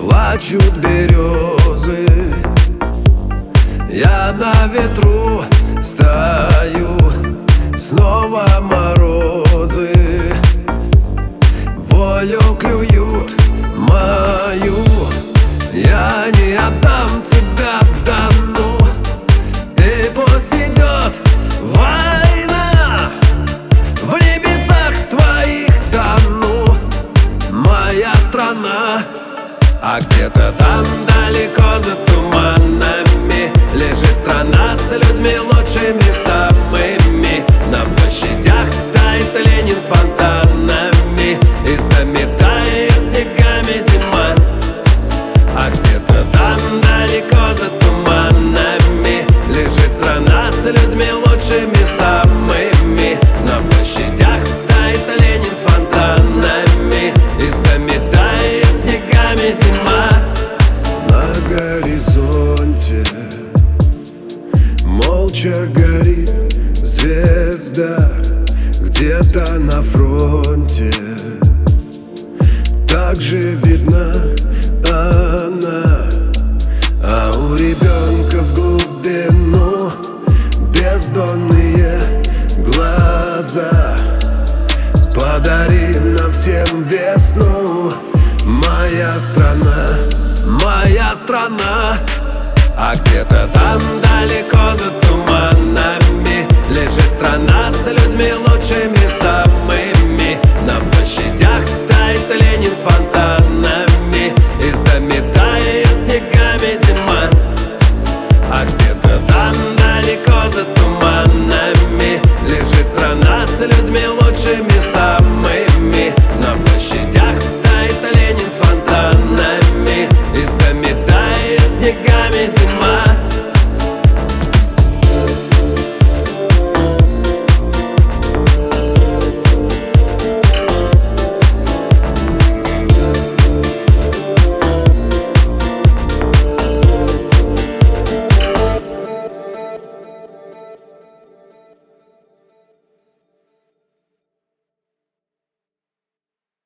Плачут березы. Я на ветру стою Снова морозы. Волю клюют мою Я не отдам тебя дану И пусть идет война В небесах твоих тону Моя страна а где-то там далеко за туманами горизонте. Молча горит звезда Где-то на фронте. Также видна она А у ребенка в глубину Бездонные глаза. Подари нам всем весну Моя страна, моя страна. А где-то там далеко за туманами Лежит страна с людьми лучшими самыми. На площадях стоит Ленин с фонтанами И заметает снегами зима. А где-то там далеко за туманами Лежит страна с людьми лучшими